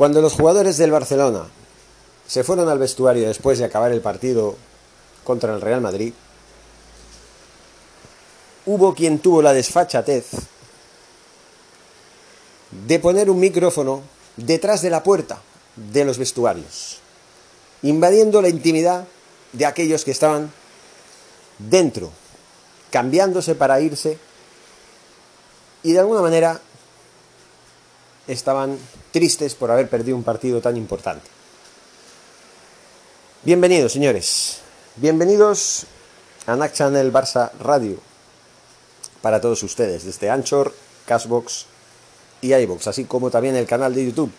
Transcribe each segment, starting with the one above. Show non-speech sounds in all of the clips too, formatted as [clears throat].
Cuando los jugadores del Barcelona se fueron al vestuario después de acabar el partido contra el Real Madrid, hubo quien tuvo la desfachatez de poner un micrófono detrás de la puerta de los vestuarios, invadiendo la intimidad de aquellos que estaban dentro, cambiándose para irse y de alguna manera estaban tristes por haber perdido un partido tan importante. Bienvenidos, señores. Bienvenidos a NAC Channel Barça Radio para todos ustedes, desde Anchor, Cashbox y iBox, así como también el canal de YouTube.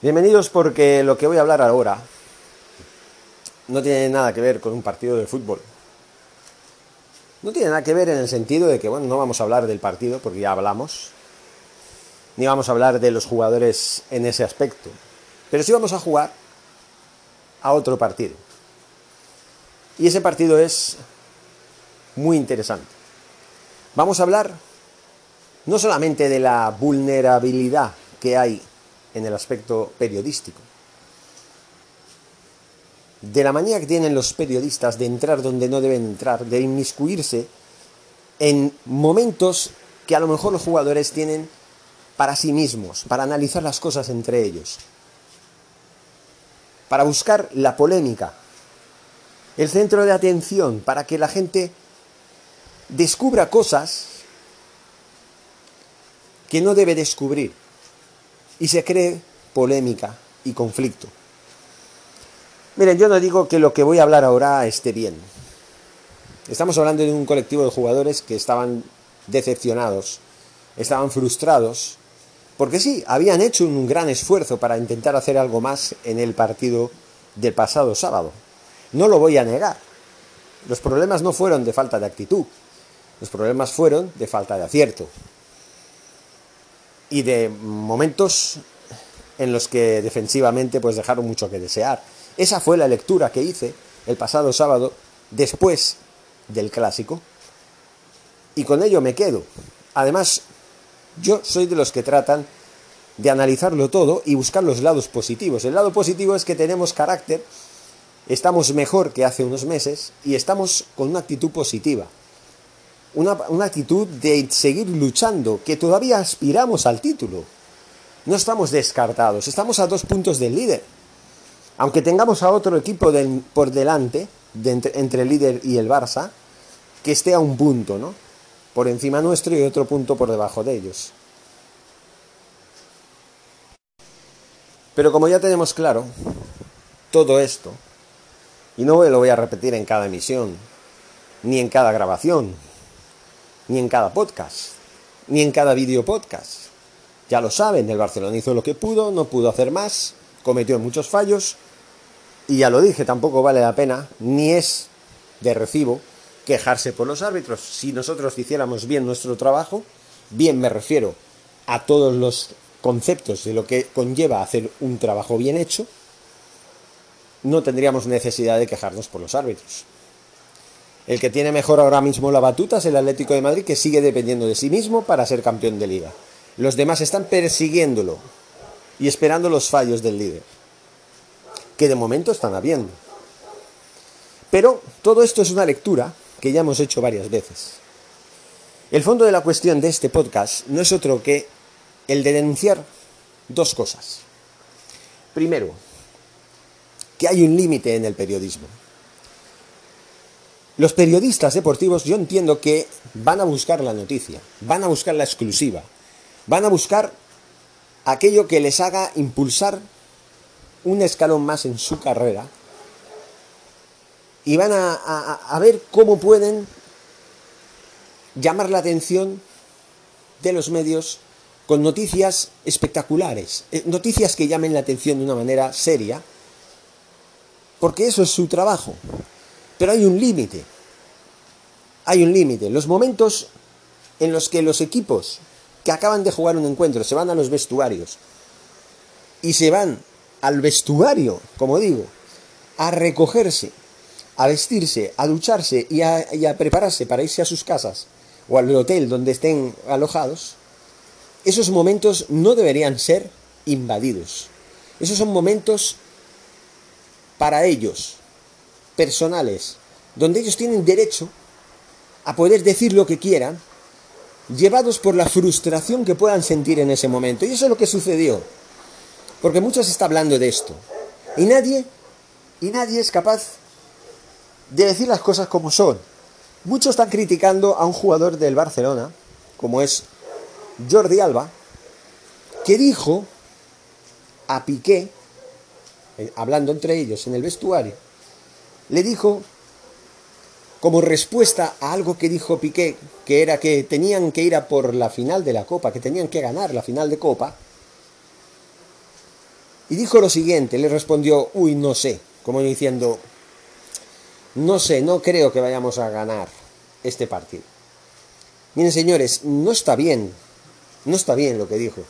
Bienvenidos porque lo que voy a hablar ahora no tiene nada que ver con un partido de fútbol. No tiene nada que ver en el sentido de que, bueno, no vamos a hablar del partido porque ya hablamos, ni vamos a hablar de los jugadores en ese aspecto, pero sí vamos a jugar a otro partido. Y ese partido es muy interesante. Vamos a hablar no solamente de la vulnerabilidad que hay en el aspecto periodístico, de la manía que tienen los periodistas de entrar donde no deben entrar, de inmiscuirse en momentos que a lo mejor los jugadores tienen para sí mismos, para analizar las cosas entre ellos, para buscar la polémica, el centro de atención, para que la gente descubra cosas que no debe descubrir y se cree polémica y conflicto. Miren, yo no digo que lo que voy a hablar ahora esté bien. Estamos hablando de un colectivo de jugadores que estaban decepcionados, estaban frustrados, porque sí, habían hecho un gran esfuerzo para intentar hacer algo más en el partido del pasado sábado. No lo voy a negar. Los problemas no fueron de falta de actitud, los problemas fueron de falta de acierto y de momentos en los que defensivamente pues dejaron mucho que desear. Esa fue la lectura que hice el pasado sábado después del clásico y con ello me quedo. Además, yo soy de los que tratan de analizarlo todo y buscar los lados positivos. El lado positivo es que tenemos carácter, estamos mejor que hace unos meses y estamos con una actitud positiva una, actitud de seguir luchando, que todavía aspiramos al título. No estamos descartados, estamos a dos puntos del líder. Aunque tengamos a otro equipo por delante, entre, el líder y el Barça, que esté a un punto, ¿no? Por encima nuestro y otro punto por debajo de ellos. Pero como ya tenemos claro todo esto, y no lo voy a repetir en cada emisión, ni en cada grabación, ni en cada podcast, ni en cada vídeo podcast. Ya lo saben, el Barcelona hizo lo que pudo, no pudo hacer más, cometió muchos fallos, y ya lo dije, tampoco vale la pena, ni es de recibo, quejarse por los árbitros. Si nosotros hiciéramos bien nuestro trabajo, bien me refiero a todos los conceptos de lo que conlleva hacer un trabajo bien hecho, no tendríamos necesidad de quejarnos por los árbitros. El que tiene mejor ahora mismo la batuta es el Atlético de Madrid, que sigue dependiendo de sí mismo para ser campeón de liga. Los demás están persiguiéndolo y esperando los fallos del líder, que de momento están habiendo. Pero todo esto es una lectura que ya hemos hecho varias veces. El fondo de la cuestión de este podcast no es otro que el de denunciar dos cosas. Primero, que hay un límite en el periodismo. Los periodistas deportivos yo entiendo que van a buscar la noticia, van a buscar la exclusiva, van a buscar aquello que les haga impulsar un escalón más en su carrera y van a, ver cómo pueden llamar la atención de los medios con noticias espectaculares, eh, noticias que llamen la atención de una manera seria, porque eso es su trabajo. Pero hay un límite. Hay un límite. Los momentos en los que los equipos que acaban de jugar un encuentro se van a los vestuarios y se van al vestuario, como digo, a recogerse, a vestirse, a ducharse y a, y a prepararse para irse a sus casas o al hotel donde estén alojados, esos momentos no deberían ser invadidos. Esos son momentos para ellos, personales, donde ellos tienen derecho a poder decir lo que quieran, llevados por la frustración que puedan sentir en ese momento. Y eso es lo que sucedió. Porque muchos está hablando de esto. Y nadie, y nadie es capaz de decir las cosas como son. Muchos están criticando a un jugador del Barcelona, como es Jordi Alba, que dijo a Piqué, eh, hablando entre ellos en el vestuario, le dijo como respuesta a algo que dijo Piqué, que era que tenían que ir a por la final de la Copa, que tenían que ganar la final de Copa, y dijo lo siguiente, le respondió, uy, no sé, como diciendo, no sé, no creo que vayamos a ganar este partido. Miren, señores, no está bien, no está bien lo que dijo.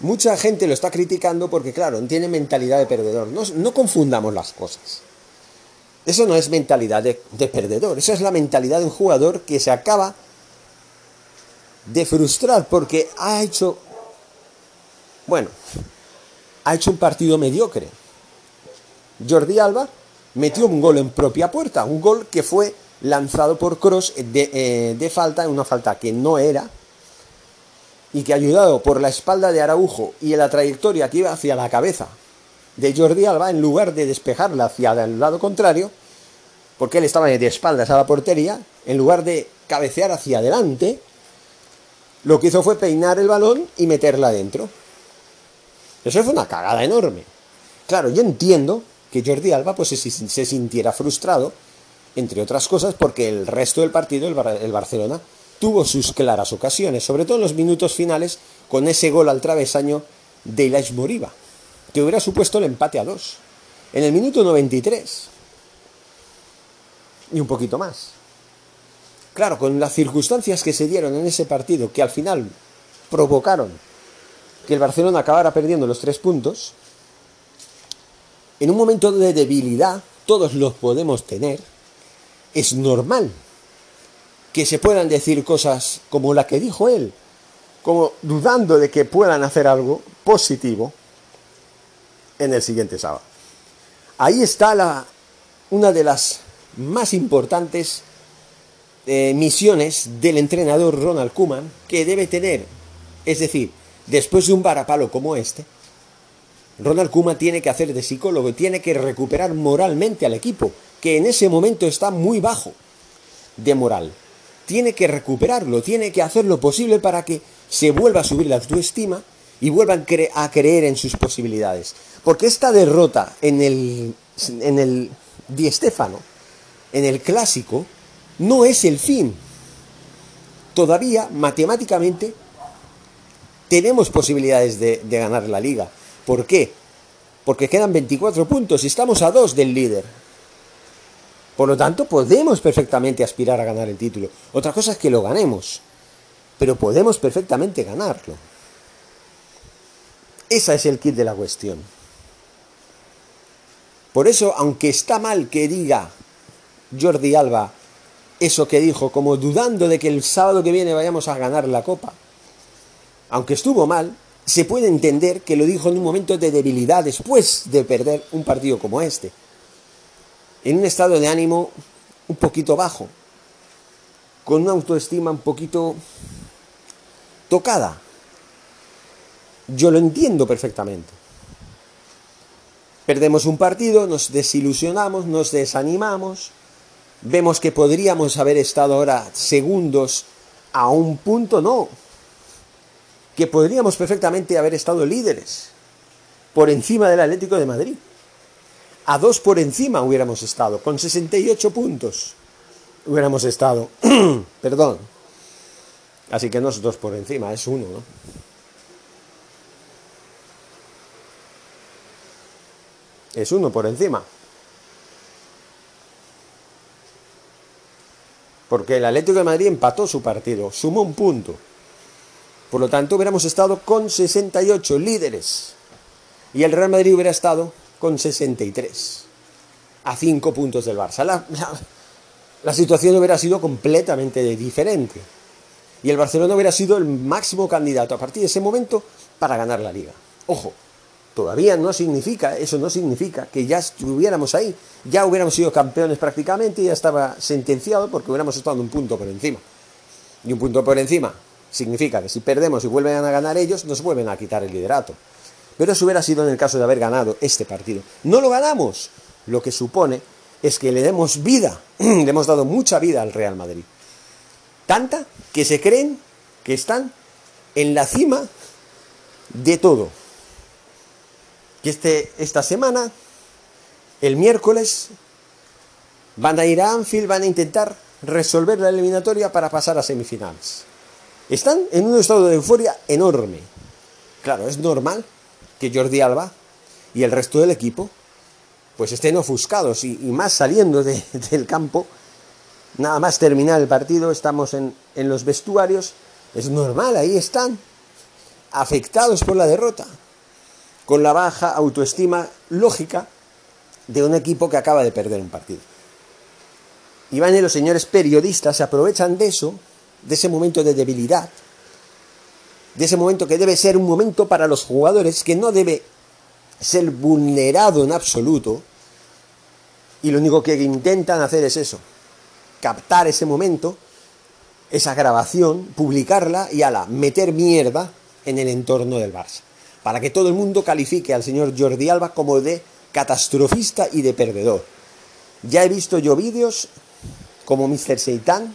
Mucha gente lo está criticando porque, claro, tiene mentalidad de perdedor. No, confundamos las cosas. Eso no es mentalidad de, de perdedor, eso es la mentalidad de un jugador que se acaba de frustrar porque ha hecho, bueno, ha hecho un partido mediocre. Jordi Alba metió un gol en propia puerta, un gol que fue lanzado por Cross de, eh, de falta, una falta que no era, y que ayudado por la espalda de Araujo y en la trayectoria que iba hacia la cabeza de Jordi Alba, en lugar de despejarla hacia el lado contrario, porque él estaba de espaldas a la portería, en lugar de cabecear hacia adelante, lo que hizo fue peinar el balón y meterla adentro. Eso fue una cagada enorme. Claro, yo entiendo que Jordi Alba pues, se, sintiera frustrado, entre otras cosas, porque el resto del partido, el, Barcelona, tuvo sus claras ocasiones, sobre todo en los minutos finales, con ese gol al travesaño de Ilaix Moriba, que hubiera supuesto el empate a dos. En el minuto 93. Y un poquito más. Claro, con las circunstancias que se dieron en ese partido, que al final provocaron que el Barcelona acabara perdiendo los tres puntos, en un momento de debilidad, todos los podemos tener, es normal que se puedan decir cosas como la que dijo él, como dudando de que puedan hacer algo positivo en el siguiente sábado. Ahí está la, una de las más importantes eh, misiones del entrenador Ronald Kuman que debe tener. Es decir, después de un varapalo como este, Ronald Kuma tiene que hacer de psicólogo tiene que recuperar moralmente al equipo, que en ese momento está muy bajo de moral. Tiene que recuperarlo, tiene que hacer lo posible para que se vuelva a subir la autoestima y vuelvan a creer en sus posibilidades. Porque esta derrota en el, en el Di Stefano, en el clásico, no es el fin. Todavía, matemáticamente, tenemos posibilidades de ganar la liga. ¿Por qué? Porque quedan 24 puntos y estamos a dos del líder. Por lo tanto, podemos perfectamente aspirar a ganar el título. Otra cosa es que lo ganemos, pero podemos perfectamente ganarlo. Ese es el kit de la cuestión. Por eso, aunque está mal que diga Jordi Alba eso que dijo, como dudando de que el sábado que viene vayamos a ganar la copa, aunque estuvo mal, se puede entender que lo dijo en un momento de debilidad después de perder un partido como este. En un estado de ánimo un poquito bajo, con una autoestima un poquito tocada. Yo lo entiendo perfectamente. Perdemos un partido, nos desilusionamos, nos desanimamos, vemos que podríamos haber estado ahora segundos a un punto, no, que podríamos perfectamente haber estado líderes por encima del Atlético de Madrid. A dos por encima hubiéramos estado, con 68 puntos hubiéramos estado. [clears throat] Perdón. Así que no es dos por encima, es uno, ¿no? Es uno por encima. Porque el Atlético de Madrid empató su partido, sumó un punto. Por lo tanto, hubiéramos estado con 68 líderes. Y el Real Madrid hubiera estado con 63. A 5 puntos del Barça. La, situación hubiera sido completamente diferente. Y el Barcelona hubiera sido el máximo candidato a partir de ese momento para ganar la liga. Ojo, todavía no significa, eso no significa que ya estuviéramos ahí, ya hubiéramos sido campeones prácticamente y ya estaba sentenciado porque hubiéramos estado un punto por encima. Y un punto por encima significa que si perdemos y vuelven a ganar ellos, nos vuelven a quitar el liderato. Pero eso hubiera sido en el caso de haber ganado este partido. No lo ganamos, lo que supone es que le demos vida, [clears throat] le hemos dado mucha vida al Real Madrid. Tanta que se creen que están en la cima de todo. Que este, esta semana, el miércoles, van a ir a Anfield, van a intentar resolver la eliminatoria para pasar a semifinales. Están en un estado de euforia enorme. Claro, es normal que Jordi Alba y el resto del equipo pues estén ofuscados y, más saliendo [laughs] del campo, nada más terminar el partido, estamos en, en los vestuarios, es normal, ahí están, afectados por la derrota, con la baja autoestima lógica de un equipo que acaba de perder un partido. Y van y los señores periodistas se aprovechan de eso, de ese momento de debilidad, de ese momento que debe ser un momento para los jugadores, que no debe ser vulnerado en absoluto, y lo único que intentan hacer es eso, captar ese momento, esa grabación, publicarla y ala, meter mierda en el entorno del Barça, para que todo el mundo califique al señor Jordi Alba como de catastrofista y de perdedor. Ya he visto yo vídeos como Mr. Seitan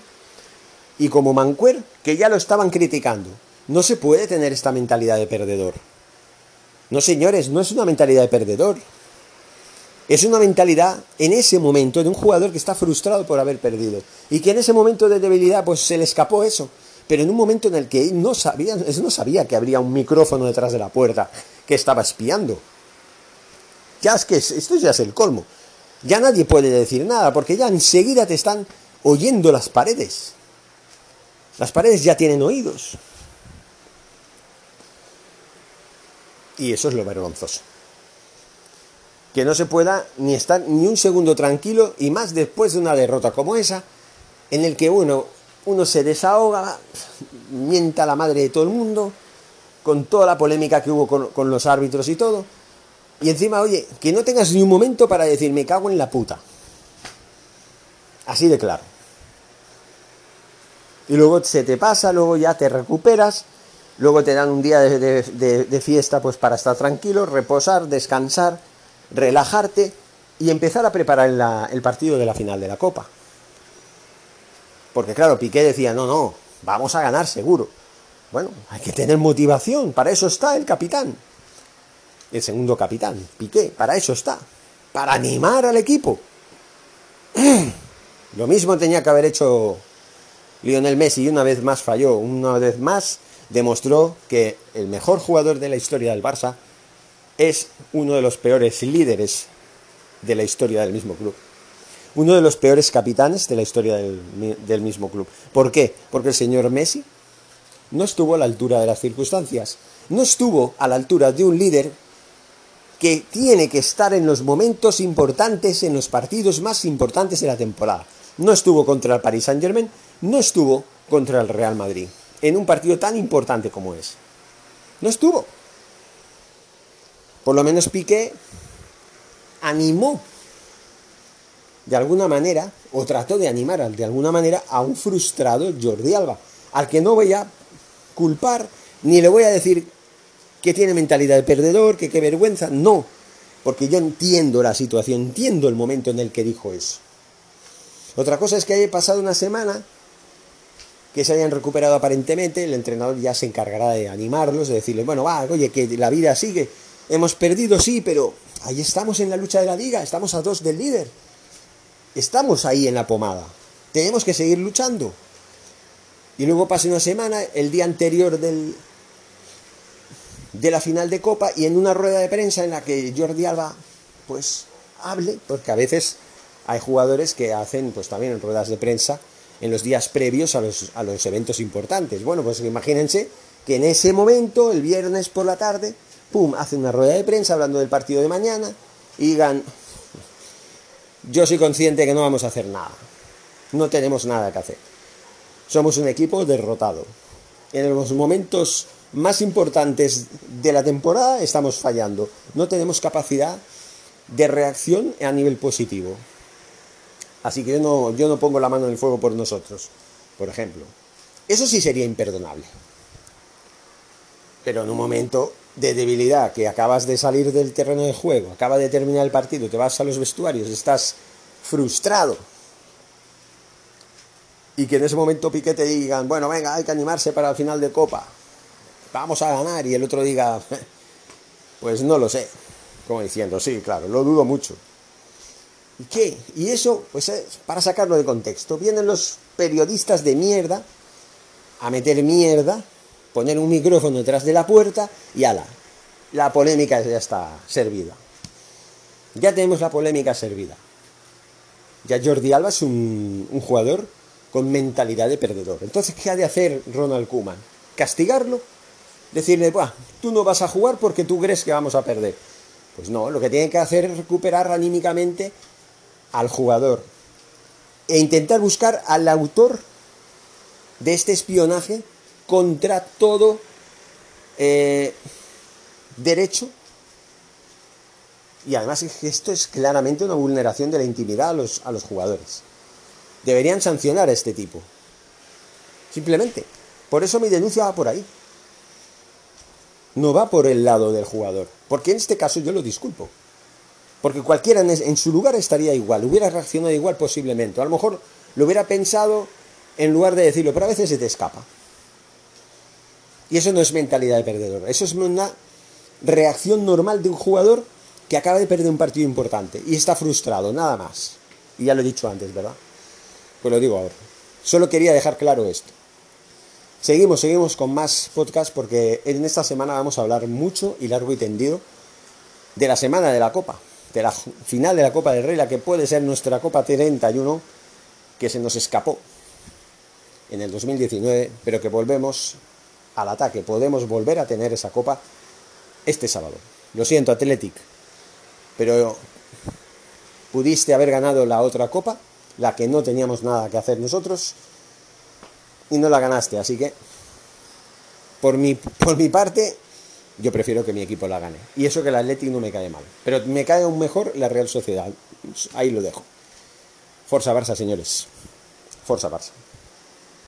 y como Mancuer que ya lo estaban criticando. No se puede tener esta mentalidad de perdedor. No, señores, no es una mentalidad de perdedor. Es una mentalidad en ese momento de un jugador que está frustrado por haber perdido y que en ese momento de debilidad pues se le escapó eso pero en un momento en el que él no sabía, no sabía que habría un micrófono detrás de la puerta que estaba espiando. Ya es que esto ya es el colmo. Ya nadie puede decir nada, porque ya enseguida te están oyendo las paredes. Las paredes ya tienen oídos. Y eso es lo vergonzoso. Que no se pueda ni estar ni un segundo tranquilo, y más después de una derrota como esa, en el que uno uno se desahoga, mienta a la madre de todo el mundo, con toda la polémica que hubo con, los árbitros y todo. Y encima, oye, que no tengas ni un momento para decir, me cago en la puta. Así de claro. Y luego se te pasa, luego ya te recuperas, luego te dan un día de, fiesta pues para estar tranquilo, reposar, descansar, relajarte y empezar a preparar el partido de la final de la Copa. Porque claro, Piqué decía, no, no, vamos a ganar seguro. Bueno, hay que tener motivación, para eso está el capitán. El segundo capitán, Piqué, para eso está. Para animar al equipo. [clears throat] Lo mismo tenía que haber hecho Lionel Messi una vez más falló. Una vez más demostró que el mejor jugador de la historia del Barça es uno de los peores líderes de la historia del mismo club uno de los peores capitanes de la historia del, mismo club. ¿Por qué? Porque el señor Messi no estuvo a la altura de las circunstancias, no estuvo a la altura de un líder que tiene que estar en los momentos importantes, en los partidos más importantes de la temporada. No estuvo contra el Paris Saint Germain, no estuvo contra el Real Madrid, en un partido tan importante como es. No estuvo. Por lo menos Piqué animó de alguna manera, o trató de animar de alguna manera a un frustrado Jordi Alba, al que no voy a culpar, ni le voy a decir que tiene mentalidad de perdedor, que qué vergüenza, no, porque yo entiendo la situación, entiendo el momento en el que dijo eso. Otra cosa es que haya pasado una semana, que se hayan recuperado aparentemente, el entrenador ya se encargará de animarlos, de decirles, bueno, va, oye, que la vida sigue, hemos perdido, sí, pero ahí estamos en la lucha de la liga, estamos a dos del líder estamos ahí en la pomada. Tenemos que seguir luchando. Y luego pasa una semana, el día anterior del, de la final de Copa, y en una rueda de prensa en la que Jordi Alba, pues, hable, porque a veces hay jugadores que hacen, pues también en ruedas de prensa, en los días previos a los, a los eventos importantes. Bueno, pues imagínense que en ese momento, el viernes por la tarde, pum, hace una rueda de prensa hablando del partido de mañana, y digan, yo soy consciente que no vamos a hacer nada. No tenemos nada que hacer. Somos un equipo derrotado. En los momentos más importantes de la temporada estamos fallando. No tenemos capacidad de reacción a nivel positivo. Así que yo no, yo no pongo la mano en el fuego por nosotros, por ejemplo. Eso sí sería imperdonable. Pero en un momento de debilidad, que acabas de salir del terreno de juego, acaba de terminar el partido, te vas a los vestuarios, estás frustrado. Y que en ese momento Piqué te digan, bueno, venga, hay que animarse para el final de Copa. Vamos a ganar. Y el otro diga, pues no lo sé. Como diciendo, sí, claro, lo dudo mucho. ¿Y qué? Y eso, pues es para sacarlo de contexto. Vienen los periodistas de mierda a meter mierda poner un micrófono detrás de la puerta y ala, la polémica ya está servida. Ya tenemos la polémica servida. Ya Jordi Alba es un, jugador con mentalidad de perdedor. Entonces, ¿qué ha de hacer Ronald Kuman? ¿Castigarlo? Decirle, Buah, tú no vas a jugar porque tú crees que vamos a perder. Pues no, lo que tiene que hacer es recuperar anímicamente al jugador e intentar buscar al autor de este espionaje contra todo eh, derecho. Y además esto es claramente una vulneración de la intimidad a los, a los jugadores. Deberían sancionar a este tipo. Simplemente. Por eso mi denuncia va por ahí. No va por el lado del jugador. Porque en este caso yo lo disculpo. Porque cualquiera en, su lugar estaría igual. Hubiera reaccionado igual posiblemente. A lo mejor lo hubiera pensado en lugar de decirlo. Pero a veces se te escapa. Y eso no es mentalidad de perdedor, eso es una reacción normal de un jugador que acaba de perder un partido importante y está frustrado, nada más. Y ya lo he dicho antes, ¿verdad? Pues lo digo ahora. Solo quería dejar claro esto. Seguimos, seguimos con más podcast porque en esta semana vamos a hablar mucho y largo y tendido de la semana de la Copa, de la final de la Copa del Rey, la que puede ser nuestra Copa 31, que se nos escapó en el 2019, pero que volvemos al ataque. Podemos volver a tener esa copa este sábado. Lo siento, Athletic, pero pudiste haber ganado la otra copa, la que no teníamos nada que hacer nosotros, y no la ganaste. Así que, por mi, por mi parte, yo prefiero que mi equipo la gane. Y eso que el Athletic no me cae mal. Pero me cae aún mejor la Real Sociedad. Ahí lo dejo. Forza Barça, señores. Forza Barça.